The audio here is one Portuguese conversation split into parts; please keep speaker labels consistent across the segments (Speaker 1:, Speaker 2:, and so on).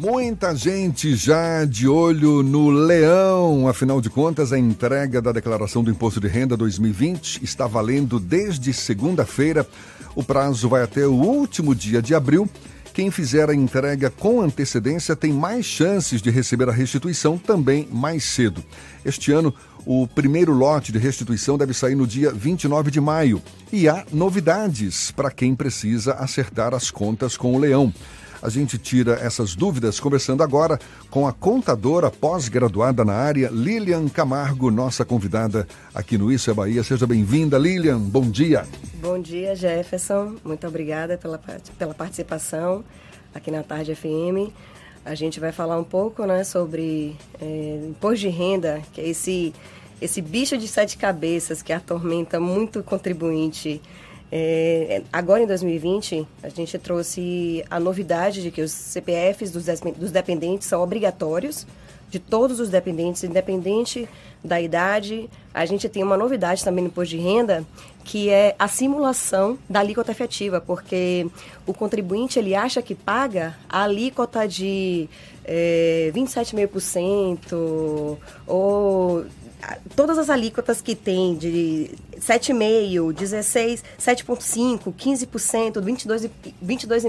Speaker 1: Muita gente já de olho no leão. Afinal de contas, a entrega da declaração do Imposto de Renda 2020 está valendo desde segunda-feira. O prazo vai até o último dia de abril. Quem fizer a entrega com antecedência tem mais chances de receber a restituição também mais cedo. Este ano, o primeiro lote de restituição deve sair no dia 29 de maio. E há novidades para quem precisa acertar as contas com o leão. A gente tira essas dúvidas conversando agora com a contadora pós-graduada na área, Lilian Camargo, nossa convidada aqui no Isso é Bahia. Seja bem-vinda, Lilian. Bom dia.
Speaker 2: Bom dia, Jefferson. Muito obrigada pela, pela participação aqui na Tarde FM. A gente vai falar um pouco né, sobre é, imposto de renda, que é esse, esse bicho de sete cabeças que atormenta muito contribuinte é, agora em 2020, a gente trouxe a novidade de que os CPFs dos, dos dependentes são obrigatórios, de todos os dependentes, independente da idade. A gente tem uma novidade também no imposto de renda, que é a simulação da alíquota efetiva, porque o contribuinte ele acha que paga a alíquota de é, 27,5% ou todas as alíquotas que tem de 7,5%, 16%, 7,5%, 15%, 22,5%, 22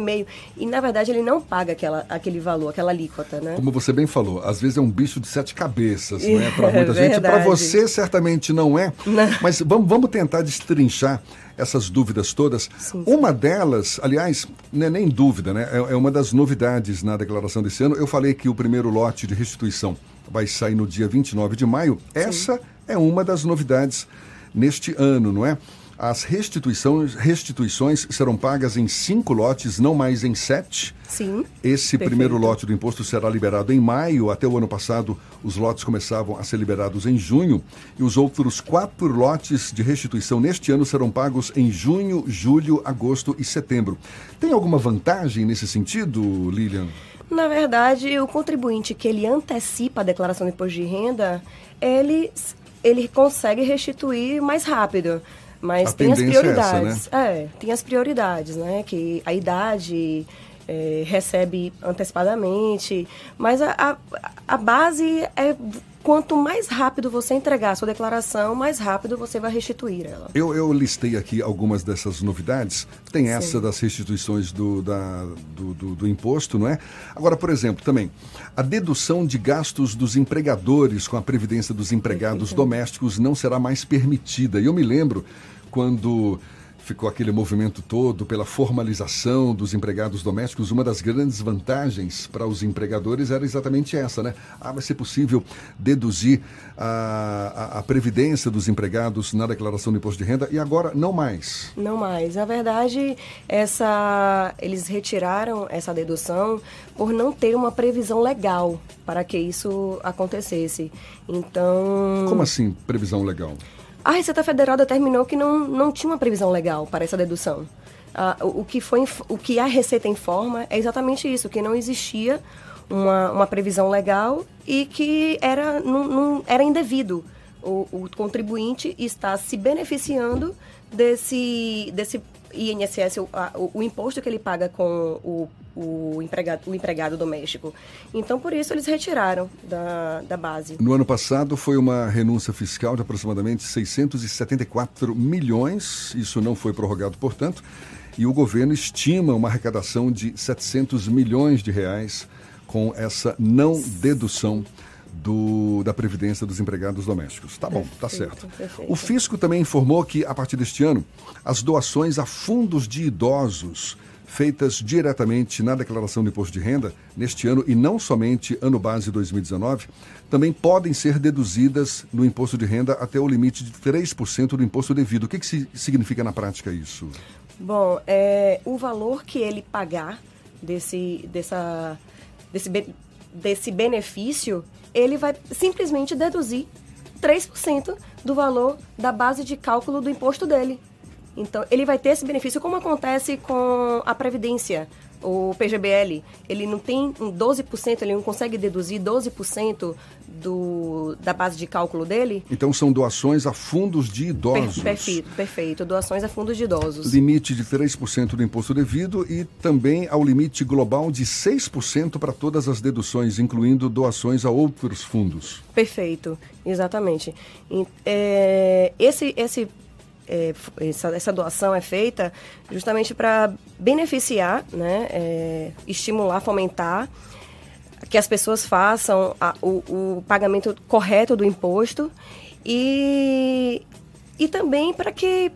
Speaker 2: e na verdade ele não paga aquela, aquele valor, aquela alíquota, né?
Speaker 1: Como você bem falou, às vezes é um bicho de sete cabeças, né? Para muita é gente. Para você certamente não é, não. mas vamos, vamos tentar destrinchar essas dúvidas todas. Sim, sim. Uma delas, aliás, não é nem dúvida, né? É, é uma das novidades na declaração desse ano. Eu falei que o primeiro lote de restituição vai sair no dia 29 de maio. Sim. Essa é uma das novidades neste ano, não é? As restituições, restituições serão pagas em cinco lotes, não mais em sete.
Speaker 2: Sim.
Speaker 1: Esse perfeito. primeiro lote do imposto será liberado em maio. Até o ano passado, os lotes começavam a ser liberados em junho. E os outros quatro lotes de restituição neste ano serão pagos em junho, julho, agosto e setembro. Tem alguma vantagem nesse sentido, Lilian?
Speaker 2: Na verdade, o contribuinte que ele antecipa a declaração de imposto de renda, ele, ele consegue restituir mais rápido. Mas a tem as prioridades. É, essa, né? é, tem as prioridades, né? Que a idade é, recebe antecipadamente. Mas a, a, a base é quanto mais rápido você entregar a sua declaração, mais rápido você vai restituir ela.
Speaker 1: Eu, eu listei aqui algumas dessas novidades. Tem Sim. essa das restituições do, da, do, do, do, imposto, não é? Agora, por exemplo, também, a dedução de gastos dos empregadores com a previdência dos empregados domésticos não será mais permitida. E eu me lembro quando ficou aquele movimento todo pela formalização dos empregados domésticos. Uma das grandes vantagens para os empregadores era exatamente essa, né? Ah, vai ser possível deduzir a, a, a, previdência dos empregados na declaração do imposto de renda e agora não mais.
Speaker 2: Não mais. Na verdade, essa, eles retiraram essa dedução por não ter uma previsão legal para que isso acontecesse. Então.
Speaker 1: Como assim, previsão legal?
Speaker 2: A Receita Federal determinou que não, não tinha uma previsão legal para essa dedução. Ah, o, que foi, o que a Receita informa é exatamente isso, que não existia uma, uma previsão legal e que era, não, não era indevido. O, o, contribuinte está se beneficiando desse, desse INSS, o, a, o, imposto que ele paga com o, o, empregado, o empregado doméstico. Então, por isso, eles retiraram da, da base.
Speaker 1: No ano passado, foi uma renúncia fiscal de aproximadamente 674 milhões. Isso não foi prorrogado, portanto. E o governo estima uma arrecadação de 700 milhões de reais com essa não dedução do, da Previdência dos Empregados Domésticos. Tá bom, tá certo. Perfeito. O fisco também informou que, a partir deste ano, as doações a fundos de idosos feitas diretamente na declaração do imposto de renda neste ano e não somente ano base 2019, também podem ser deduzidas no imposto de renda até o limite de 3% do imposto devido. O que, que significa na prática isso?
Speaker 2: Bom, é, o valor que ele pagar desse, dessa, desse, desse benefício ele vai simplesmente deduzir 3% do valor da base de cálculo do imposto dele. Então, ele vai ter esse benefício, como acontece com a Previdência o PGBL, ele não tem um 12%, ele não consegue deduzir 12% do, da base de cálculo dele?
Speaker 1: Então são doações a fundos de idosos.
Speaker 2: Per, perfeito, perfeito. Doações a fundos de idosos.
Speaker 1: Limite de 3% do imposto devido e também ao limite global de 6% para todas as deduções, incluindo doações a outros fundos.
Speaker 2: Perfeito, exatamente. É, esse, esse é, essa, essa, doação é feita justamente para beneficiar, né, é, estimular, fomentar que as pessoas façam a, o, o, pagamento correto do imposto e, e também para que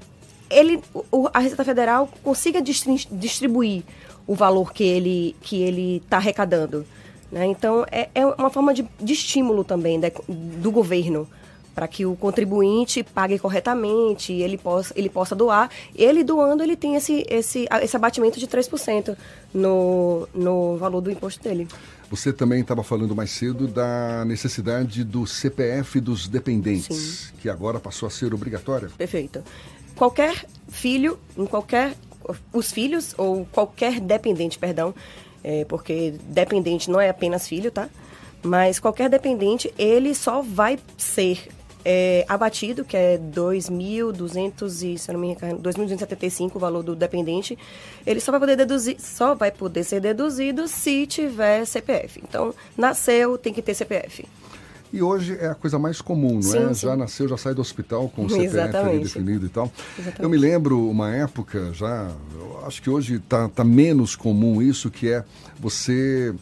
Speaker 2: ele, o, a Receita Federal consiga distribuir o valor que ele que ele está arrecadando. Né? Então, é, é uma forma de, de estímulo também do governo para que o contribuinte pague corretamente, ele possa, ele possa doar. Ele doando, ele tem esse, esse, esse abatimento de 3% no, no valor do imposto dele.
Speaker 1: Você também estava falando mais cedo da necessidade do CPF dos dependentes, Sim. que agora passou a ser obrigatória.
Speaker 2: Perfeito. Qualquer filho, em qualquer. Os filhos, ou qualquer dependente, perdão, é, porque dependente não é apenas filho, tá? Mas qualquer dependente, ele só vai ser é, abatido, que é 2.200 e, se não me engano, 2.275 o valor do dependente, ele só vai poder deduzir, só vai poder ser deduzido se tiver CPF. Então, nasceu, tem que ter CPF.
Speaker 1: E hoje é a coisa mais comum, não sim, é? Sim. Já nasceu, já sai do hospital com o CPF definido e tal. Exatamente. Eu me lembro uma época já, acho que hoje está tá menos comum isso, que é você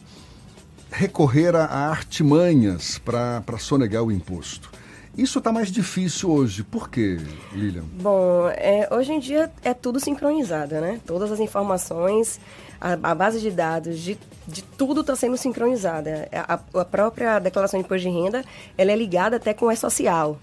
Speaker 1: recorrer a, a artimanhas para sonegar o imposto. Isso está mais difícil hoje. Por quê, Lilian?
Speaker 2: Bom, é, hoje em dia é tudo sincronizado, né? Todas as informações, a, a base de dados de, de tudo está sendo sincronizada. A, a, própria declaração de imposto de renda, ela é ligada até com o E-Social.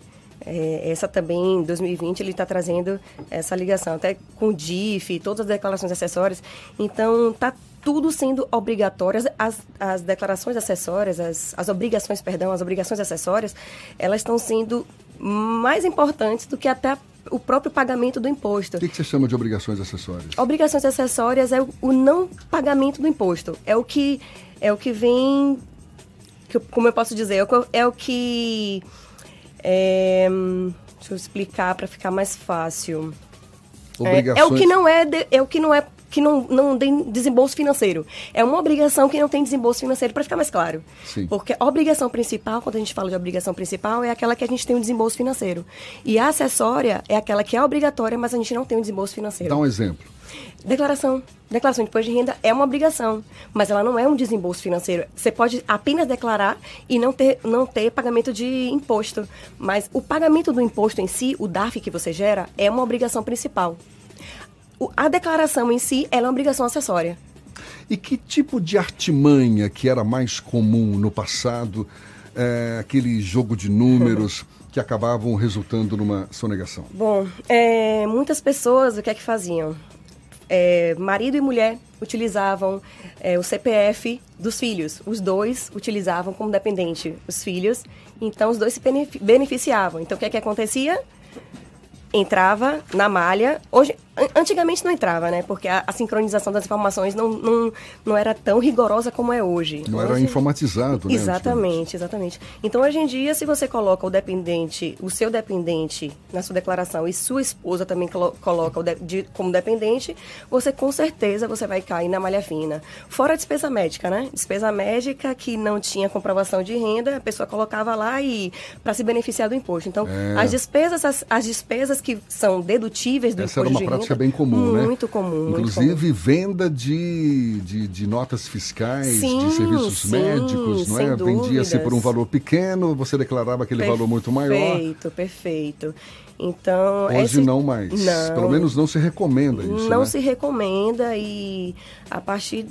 Speaker 2: É, essa também, em 2020, ele está trazendo essa ligação, até com o DIF, todas as declarações acessórias. Então, está tudo sendo obrigatórias, as, as declarações acessórias, as, as obrigações, perdão, as obrigações acessórias, elas estão sendo mais importantes do que até o próprio pagamento do imposto.
Speaker 1: O que, que você chama de obrigações acessórias?
Speaker 2: Obrigações acessórias é o, o não pagamento do imposto. É o que, é o que vem, que, como eu posso dizer, é o, é o que... É, deixa eu explicar para ficar mais fácil. É, é, o que não é, de, é o que não é que não, não tem desembolso financeiro. É uma obrigação que não tem desembolso financeiro, para ficar mais claro.
Speaker 1: Sim.
Speaker 2: Porque a obrigação principal, quando a gente fala de obrigação principal, é aquela que a gente tem um desembolso financeiro. E a acessória é aquela que é obrigatória, mas a gente não tem um desembolso financeiro.
Speaker 1: Dá um exemplo.
Speaker 2: Declaração. Declaração de imposto de renda é uma obrigação, mas ela não é um desembolso financeiro. Você pode apenas declarar e não ter, não ter pagamento de imposto. Mas o pagamento do imposto em si, o DARF que você gera, é uma obrigação principal a declaração em si é uma obrigação acessória.
Speaker 1: E que tipo de artimanha que era mais comum no passado, é, aquele jogo de números que acabavam resultando numa sonegação?
Speaker 2: Bom, é, muitas pessoas o que é que faziam? É, marido e mulher utilizavam é, o CPF dos filhos. Os dois utilizavam como dependente os filhos. Então, os dois se beneficiavam. Então, o que é que acontecia? Entrava na malha. Hoje, Antigamente não entrava, né? Porque a, a, sincronização das informações não, não, não era tão rigorosa como é hoje.
Speaker 1: Não hoje... era informatizado,
Speaker 2: né? Exatamente, exatamente. Então, hoje em dia, se você coloca o dependente, o seu dependente na sua declaração e sua esposa também coloca o de, de, como dependente, você com certeza você vai cair na malha fina. Fora a despesa médica, né? Despesa médica que não tinha comprovação de renda, a pessoa colocava lá e para se beneficiar do imposto. Então, é. as despesas as, as, despesas que são dedutíveis do
Speaker 1: Essa
Speaker 2: imposto
Speaker 1: de renda, prática bem comum,
Speaker 2: né? Muito comum.
Speaker 1: Inclusive muito comum. venda de, de, de, notas fiscais, sim, de serviços sim, médicos, não é? Vendia-se por um valor pequeno, você declarava aquele valor muito maior.
Speaker 2: Perfeito, perfeito. Então,
Speaker 1: Hoje esse... não mais. Não, Pelo menos não se recomenda isso.
Speaker 2: Não
Speaker 1: né?
Speaker 2: se recomenda e a partir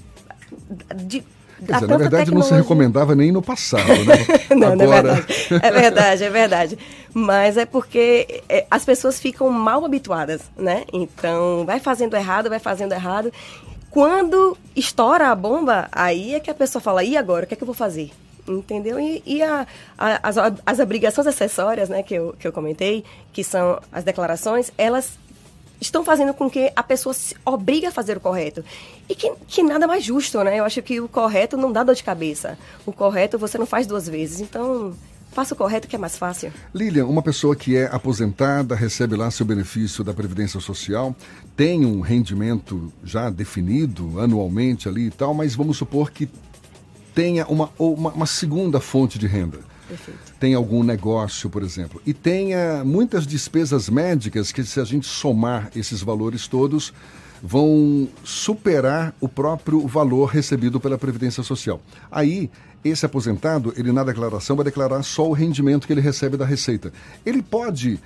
Speaker 2: de
Speaker 1: Quer dizer, na verdade tecnologia... não se recomendava nem no passado, né?
Speaker 2: não, Agora... não é verdade. É verdade, é verdade. Mas é porque é, as pessoas ficam mal habituadas, né? Então, vai fazendo errado, vai fazendo errado. Quando estoura a bomba, aí é que a pessoa fala, e agora, o que é que eu vou fazer? Entendeu? E, e a, a, as, as obrigações acessórias, né, que eu, que eu comentei, que são as declarações, elas estão fazendo com que a pessoa se obrigue a fazer o correto. E que, que nada mais justo, né? Eu acho que o correto não dá dor de cabeça. O correto você não faz duas vezes. Então, faça o correto que é mais fácil.
Speaker 1: Lilian, uma pessoa que é aposentada, recebe lá seu benefício da Previdência Social, tem um rendimento já definido anualmente ali e tal, mas vamos supor que tenha uma, uma, uma segunda fonte de renda. Perfeito. Tem algum negócio, por exemplo. E tenha muitas despesas médicas que, se a gente somar esses valores todos, vão superar o próprio valor recebido pela Previdência Social. Aí, esse aposentado, ele na declaração vai declarar só o rendimento que ele recebe da Receita. Ele pode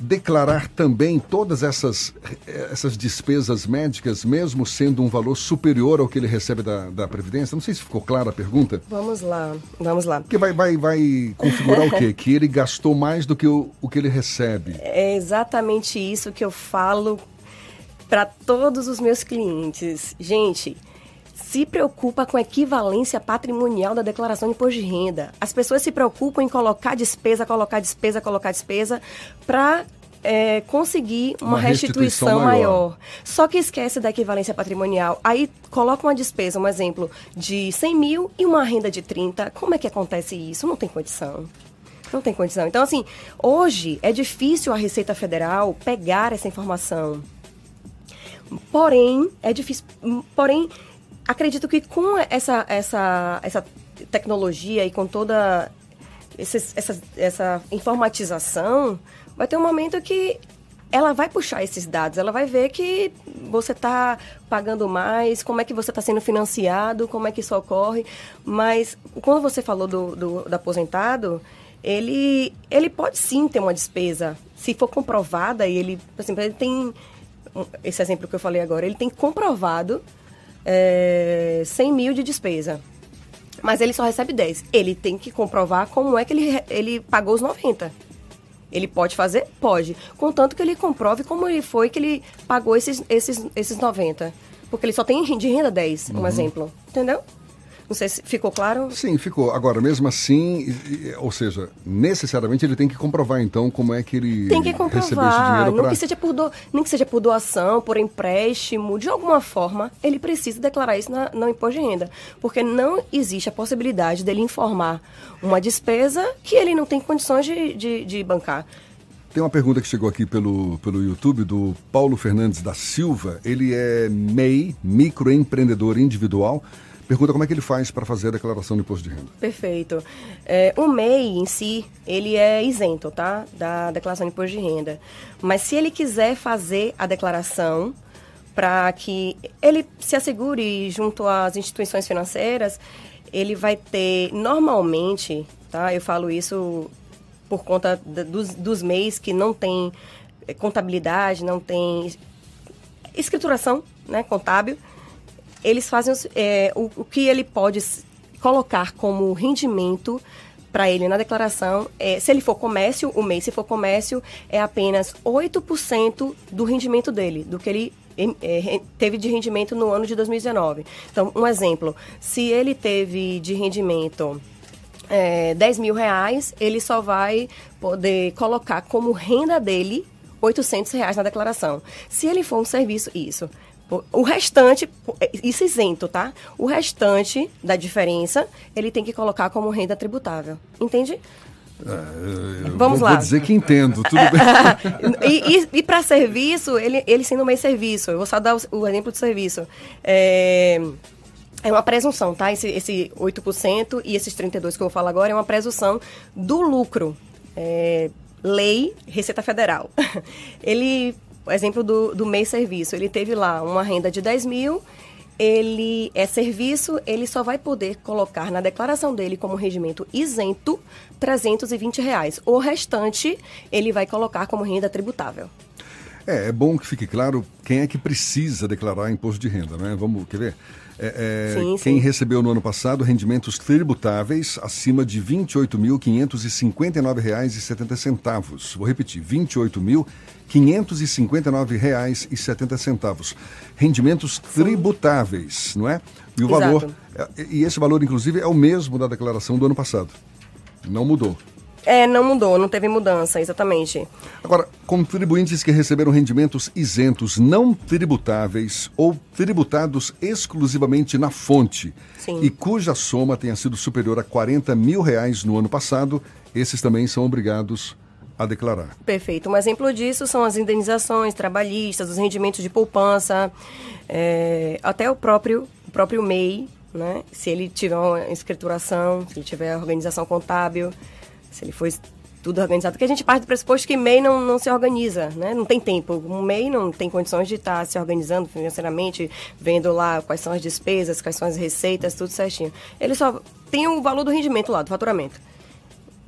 Speaker 1: declarar também todas essas, essas despesas médicas, mesmo sendo um valor superior ao que ele recebe da, da Previdência? Não sei se ficou clara a pergunta.
Speaker 2: Vamos lá, vamos lá.
Speaker 1: Porque vai, vai, vai configurar o quê? Que ele gastou mais do que o, o que ele recebe.
Speaker 2: É exatamente isso que eu falo para todos os meus clientes. Gente, se preocupa com a equivalência patrimonial da declaração de imposto de renda. As pessoas se preocupam em colocar despesa, colocar despesa, colocar despesa para é, conseguir uma, uma restituição, restituição maior. maior. Só que esquece da equivalência patrimonial. Aí coloca uma despesa, um exemplo, de 100 mil e uma renda de 30. Como é que acontece isso? Não tem condição. Não tem condição. Então, assim, hoje é difícil a Receita Federal pegar essa informação. Porém, é difícil. Porém, acredito que com essa, essa, essa tecnologia e com toda essa, essa informatização, vai ter um momento que ela vai puxar esses dados, ela vai ver que você está pagando mais, como é que você está sendo financiado, como é que isso ocorre. Mas quando você falou do, do, do, aposentado, ele, ele pode sim ter uma despesa. Se for comprovada, e ele, por exemplo, ele tem. Esse exemplo que eu falei agora, ele tem comprovado é, 100 mil de despesa. Mas ele só recebe 10. Ele tem que comprovar como é que ele, ele pagou os 90. Ele pode fazer? Pode. Contanto que ele comprove como ele foi que ele pagou esses, esses, esses 90. Porque ele só tem de renda 10, um uhum. exemplo. Entendeu? Não sei se ficou claro.
Speaker 1: Sim, ficou. Agora, mesmo assim, ou seja, necessariamente ele tem que comprovar, então, como é que ele
Speaker 2: tem que comprovar. esse dinheiro pra... Nem que seja por do... Nem que seja por doação, por empréstimo, de alguma forma, ele precisa declarar isso na, no imposto de renda. Porque não existe a possibilidade dele informar uma despesa que ele não tem condições de, de, de bancar.
Speaker 1: Tem uma pergunta que chegou aqui pelo, pelo YouTube do Paulo Fernandes da Silva. Ele é MEI, microempreendedor individual. Pergunta como é que ele faz para fazer a declaração do imposto de renda.
Speaker 2: Perfeito. É, o MEI em si, ele é isento, tá? Da declaração de imposto de renda. Mas se ele quiser fazer a declaração para que ele se assegure junto às instituições financeiras, ele vai ter, normalmente, tá? Eu falo isso por conta dos, dos MEIs que não tem é, contabilidade, não tem escrituração né, contábil eles fazem é, o, o que ele pode colocar como rendimento para ele na declaração, é, se ele for comércio, o mês, se for comércio, é apenas 8% do rendimento dele, do que ele é, teve de rendimento no ano de 2019. Então, um exemplo, se ele teve de rendimento é, 10 mil reais, ele só vai poder colocar como renda dele 800 reais na declaração. Se ele for um serviço, isso. O restante, isso isento, tá? O restante da diferença, ele tem que colocar como renda tributável. Entende?
Speaker 1: É, Vamos lá. Vou dizer que entendo, tudo bem.
Speaker 2: e e, e para serviço, ele, ele sendo meio serviço. Eu vou só dar o, o exemplo de serviço. É, é uma presunção, tá? Esse, esse 8% e esses 32% que eu vou falar agora é uma presunção do lucro. É, lei Receita Federal. Ele exemplo do, do MEI Serviço, ele teve lá uma renda de 10 mil, ele é serviço, ele só vai poder colocar na declaração dele como rendimento isento 320 reais. O restante ele vai colocar como renda tributável.
Speaker 1: É, é bom que fique claro quem é que precisa declarar imposto de renda, né? Vamos, quer ver? É, é, sim, quem sim. recebeu no ano passado rendimentos tributáveis acima de R$ 28.559,70. Vou repetir, R$ 28.559,70. Rendimentos tributáveis, não é? E o Exato. valor, é, e esse valor, inclusive, é o mesmo da declaração do ano passado. Não mudou.
Speaker 2: É, não mudou, não teve mudança, exatamente.
Speaker 1: Agora, contribuintes que receberam rendimentos isentos não tributáveis ou tributados exclusivamente na fonte
Speaker 2: Sim.
Speaker 1: e cuja soma tenha sido superior a 40 mil reais no ano passado, esses também são obrigados a declarar.
Speaker 2: Perfeito. Um exemplo disso são as indenizações trabalhistas, os rendimentos de poupança, é, até o próprio, o próprio MEI, né? Se ele tiver uma escrituração, se ele tiver organização contábil, se ele for tudo organizado, porque a gente parte do pressuposto que MEI não, não se organiza, né? Não tem tempo. O MEI não tem condições de estar se organizando financeiramente, vendo lá quais são as despesas, quais são as receitas, tudo certinho. Ele só tem o valor do rendimento lá, do faturamento.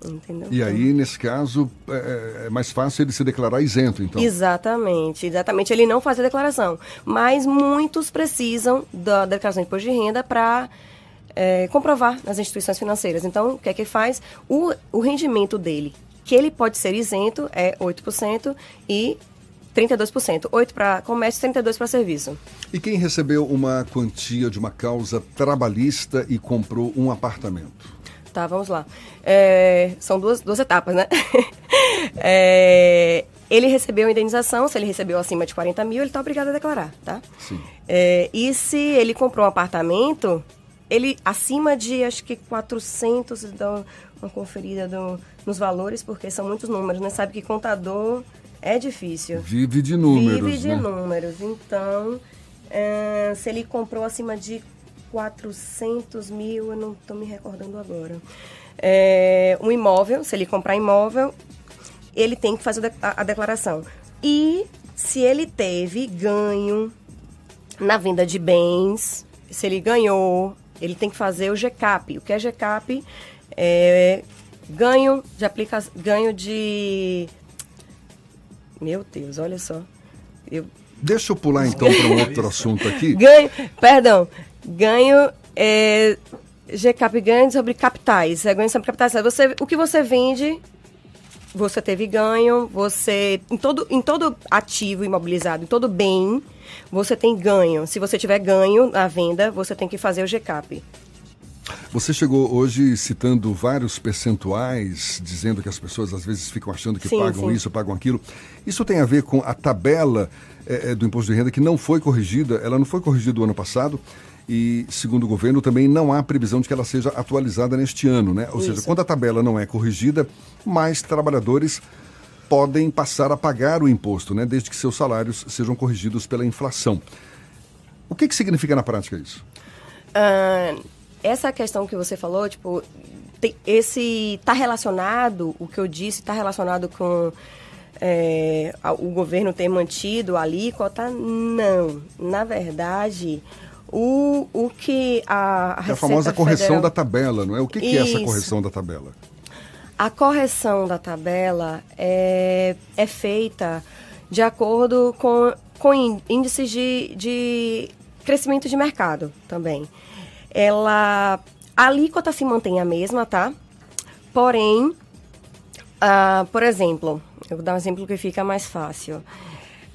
Speaker 2: Entendeu?
Speaker 1: E aí, nesse caso, é, é, mais fácil ele se declarar isento, então.
Speaker 2: Exatamente, exatamente. Ele não faz a declaração. Mas muitos precisam da declaração de imposto de renda para é, comprovar nas instituições financeiras. Então, o que é que faz? O, o rendimento dele, que ele pode ser isento, é 8% e 32%. 8% para comércio, 32% para serviço.
Speaker 1: E quem recebeu uma quantia de uma causa trabalhista e comprou um apartamento?
Speaker 2: Tá, vamos lá. É, são duas, duas etapas, né? é, ele recebeu a indenização, se ele recebeu acima de 40 mil, ele está obrigado a declarar, tá?
Speaker 1: Sim.
Speaker 2: É, e se ele comprou um apartamento, ele acima de, acho que 400, dá uma conferida do, nos valores, porque são muitos números, né? Sabe que contador é difícil.
Speaker 1: Vive de números,
Speaker 2: Vive de
Speaker 1: né?
Speaker 2: números. Então, é, se ele comprou acima de 400 mil, eu não estou me recordando agora. É, um imóvel, se ele comprar imóvel, ele tem que fazer a, a declaração. E se ele teve ganho na venda de bens, se ele ganhou, ele tem que fazer o GCAP. O que é GCAP? É ganho de aplica ganho de meu Deus, olha só. Eu
Speaker 1: Deixa eu pular então para um outro assunto aqui.
Speaker 2: ganho, perdão, ganho é, GCAP ganho sobre capitais. É ganho sobre capitais. Você, o que você vende, você teve ganho, você em todo, em todo ativo imobilizado, em todo bem, você tem ganho. Se você tiver ganho na venda, você tem que fazer o GCAP.
Speaker 1: Você chegou hoje citando vários percentuais, dizendo que as pessoas às vezes ficam achando que
Speaker 2: Sim,
Speaker 1: pagam
Speaker 2: sim.
Speaker 1: isso, pagam aquilo. Isso tem a ver com a tabela eh, do imposto de renda que não foi corrigida, ela não foi corrigida o ano passado e, segundo o governo, também não há previsão de que ela seja atualizada neste ano, né? Ou seja,
Speaker 2: Isso.
Speaker 1: quando a tabela não é corrigida, mais trabalhadores podem passar a pagar o imposto, né? Desde que seus salários sejam corrigidos pela inflação. O que, que significa na prática isso?
Speaker 2: Ah, essa questão que você falou, tipo, tem- esse está relacionado, o que eu disse, está relacionado com é, o governo ter mantido a alíquota? Não. Na verdade, o, o que a, a
Speaker 1: É a
Speaker 2: Receita
Speaker 1: famosa correção
Speaker 2: Federal-
Speaker 1: da tabela, não é? O que, que é essa correção da tabela?
Speaker 2: A correção da tabela é, é feita de acordo com, com ín- índices de, de crescimento de mercado também. Ela, a alíquota se mantém a mesma, tá? Porém, ah, por exemplo, eu vou dar um exemplo que fica mais fácil.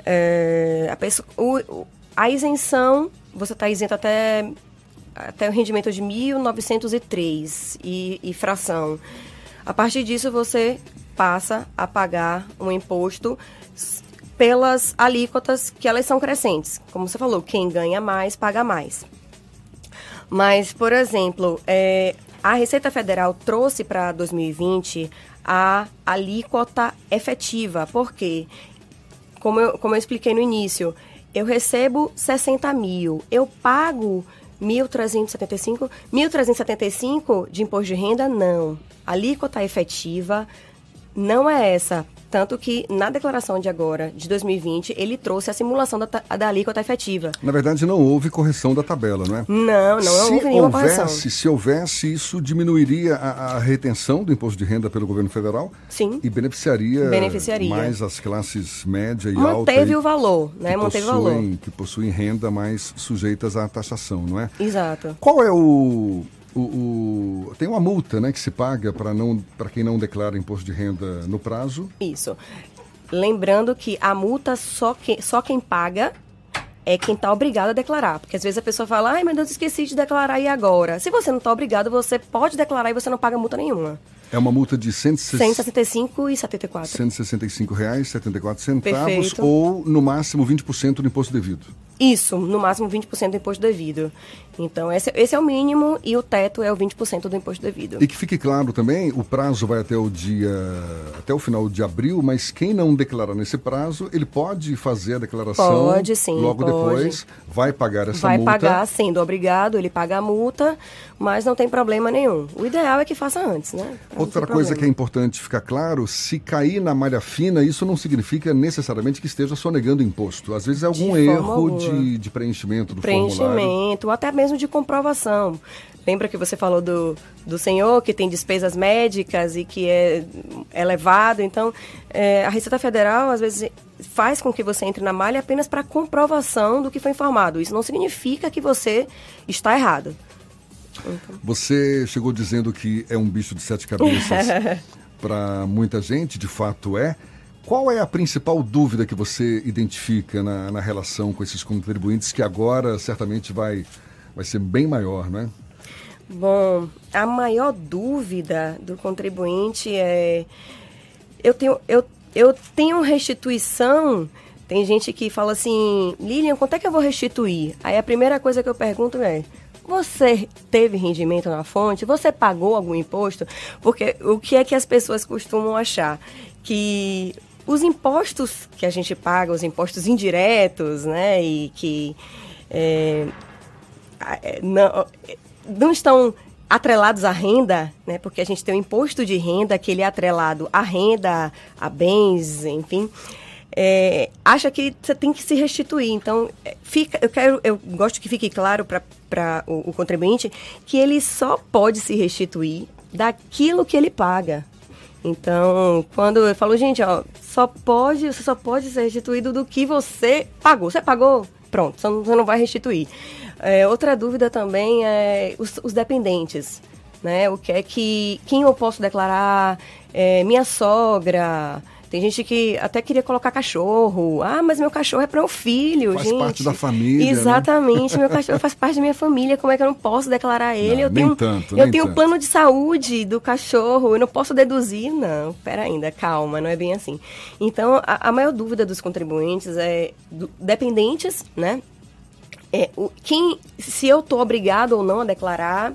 Speaker 2: É, a, pessoa- o- a isenção, você está isento até, até o rendimento de 1.903 e, e fração. A partir disso, você passa a pagar um imposto pelas alíquotas que elas são crescentes. Como você falou, quem ganha mais, paga mais. Mas, por exemplo, é, a Receita Federal trouxe para 2020 a alíquota efetiva. Por quê? Como eu, como eu expliquei no início, eu recebo 60 mil, eu pago 1.375, 1.375 de imposto de renda? Não. A alíquota efetiva não é essa. Tanto que na declaração de agora, de 2020, ele trouxe a simulação da, da alíquota efetiva.
Speaker 1: Na verdade, não houve correção da tabela, não é?
Speaker 2: Não, não
Speaker 1: se
Speaker 2: houve nenhuma correção.
Speaker 1: houvesse, se houvesse, isso diminuiria a, a retenção do imposto de renda pelo governo federal
Speaker 2: Sim.
Speaker 1: e beneficiaria,
Speaker 2: Beneficiaria.
Speaker 1: mais as classes média e alta
Speaker 2: Manteve
Speaker 1: aí,
Speaker 2: o valor, né? Manteve o valor.
Speaker 1: possuem, que possuem renda mais sujeitas à taxação, não é?
Speaker 2: Exato.
Speaker 1: Qual é o, o, o- tem uma multa, né, que se paga para quem não declara imposto de renda no prazo?
Speaker 2: Isso. Lembrando que a multa só, que, só quem paga é quem está obrigado a declarar. Porque às vezes a pessoa fala, ai meu Deus, esqueci de declarar e agora? Se você não está obrigado, você pode declarar e você não paga multa nenhuma.
Speaker 1: É uma multa de
Speaker 2: 165 e 74.
Speaker 1: 165 reais, 74 centavos Perfeito. ou no máximo 20% do imposto devido.
Speaker 2: Isso, no máximo 20% do imposto devido. Então, esse, esse, é o mínimo e o teto é o 20% do imposto devido.
Speaker 1: E que fique claro também, o prazo vai até o dia, até o final de abril, mas quem não declarar nesse prazo, ele pode fazer a declaração
Speaker 2: pode, sim,
Speaker 1: logo
Speaker 2: pode.
Speaker 1: depois, vai pagar essa
Speaker 2: vai
Speaker 1: multa.
Speaker 2: Vai pagar, sendo obrigado, ele paga a multa, mas não tem problema nenhum. O ideal é que faça antes, né?
Speaker 1: Pra Outra coisa problema. que é importante ficar claro, se cair na malha fina, isso não significa necessariamente que esteja sonegando imposto. Às vezes é algum de erro de, de, preenchimento do
Speaker 2: preenchimento,
Speaker 1: formulário.
Speaker 2: Até mesmo mesmo de comprovação. Lembra que você falou do, do senhor que tem despesas médicas e que é elevado? Então, é, a Receita Federal, às vezes, faz com que você entre na malha apenas para comprovação do que foi informado. Isso não significa que você está errado.
Speaker 1: Então... Você chegou dizendo que é um bicho de sete cabeças. para muita gente, de fato é. Qual é a principal dúvida que você identifica na, na relação com esses contribuintes que agora certamente vai vai ser bem maior, não é?
Speaker 2: Bom, a maior dúvida do contribuinte é eu tenho eu, eu tenho restituição tem gente que fala assim, Lilian, quanto é que eu vou restituir? Aí a primeira coisa que eu pergunto é, você teve rendimento na fonte? Você pagou algum imposto? Porque o que é que as pessoas costumam achar? Que os impostos que a gente paga, os impostos indiretos, né, e que é, é, não, não estão atrelados à renda, né? Porque a gente tem o imposto de renda que ele é atrelado à renda, a bens, enfim. É, acha que você tem que se restituir. Então, é, fica, eu quero, eu gosto que fique claro para o, o contribuinte que ele só pode se restituir daquilo que ele paga. Então, quando eu falo, gente, ó, só pode, você só pode ser restituído do que você pagou. Você pagou? Pronto, você não vai restituir. É, outra dúvida também é os, os, dependentes, né? O que é que quem eu posso declarar? É, minha sogra. Tem gente que até queria colocar cachorro. Ah, mas meu cachorro é para o filho,
Speaker 1: faz
Speaker 2: gente.
Speaker 1: Faz parte da família.
Speaker 2: Né? Exatamente, né? meu cachorro faz parte da minha família. Como é que eu não posso declarar ele?
Speaker 1: Não,
Speaker 2: eu
Speaker 1: tenho, tanto, eu
Speaker 2: tenho plano de saúde do cachorro, eu não posso deduzir. Não, pera ainda, calma, não é bem assim. Então, a, a maior dúvida dos contribuintes é do, dependentes, né? é, o, quem, se eu estou obrigado ou não a declarar.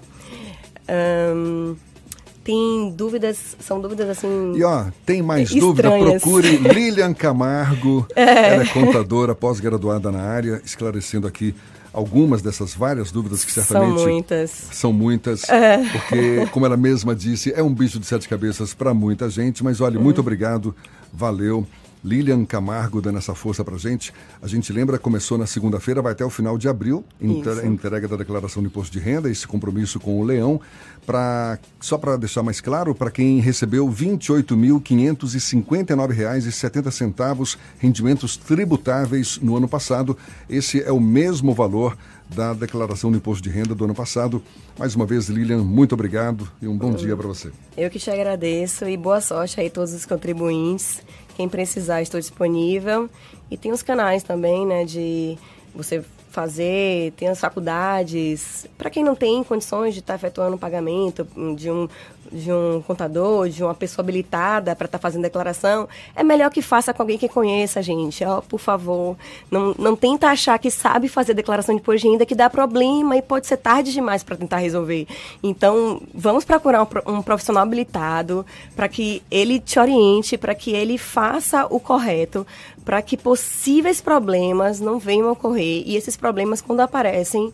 Speaker 2: Tem dúvidas, são dúvidas assim.
Speaker 1: E ó, tem mais dúvida? Procure Lilian Camargo. É. Ela é contadora, pós-graduada na área, esclarecendo aqui algumas dessas várias dúvidas que certamente.
Speaker 2: São muitas.
Speaker 1: São muitas. É. Porque, como ela mesma disse, é um bicho de sete cabeças para muita gente. Mas olha, muito obrigado. Valeu. Lilian Camargo dando essa força para gente. A gente lembra, começou na segunda-feira, vai até o final de abril, entre, entrega da declaração de imposto de renda, esse compromisso com o Leão. Pra, só para deixar mais claro, para quem recebeu R$ 28.559,70 rendimentos tributáveis no ano passado, esse é o mesmo valor da declaração do imposto de renda do ano passado. Mais uma vez, Lilian, muito obrigado e um bom hum. dia para você.
Speaker 2: Eu que te agradeço e boa sorte aí a todos os contribuintes. Quem precisar, estou disponível. E tem os canais também, né, de você fazer, tem as faculdades. Para quem não tem condições de estar tá efetuando um pagamento de um, de um contador, de uma pessoa habilitada para estar tá fazendo declaração, é melhor que faça com alguém que conheça, gente. Ó, por favor, não, não tenta achar que sabe fazer declaração de imposto de renda que dá problema e pode ser tarde demais para tentar resolver. Então, vamos procurar um profissional habilitado para que ele te oriente, para que ele faça o correto, para que possíveis problemas não venham a ocorrer e esses problemas quando aparecem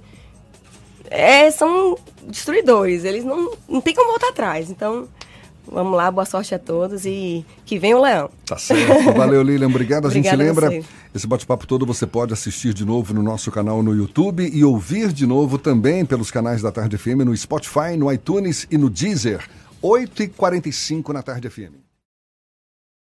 Speaker 2: é, são destruidores, eles não, não tem como voltar atrás. Então, vamos lá, boa sorte a todos e que venha o leão.
Speaker 1: Tá certo. Valeu, Lilian. Obrigado. A gente lembra, esse bate-papo todo você pode assistir de novo no nosso canal no YouTube e ouvir de novo também pelos canais da Tarde FM no Spotify, no iTunes e no Deezer. 8h45 na Tarde FM.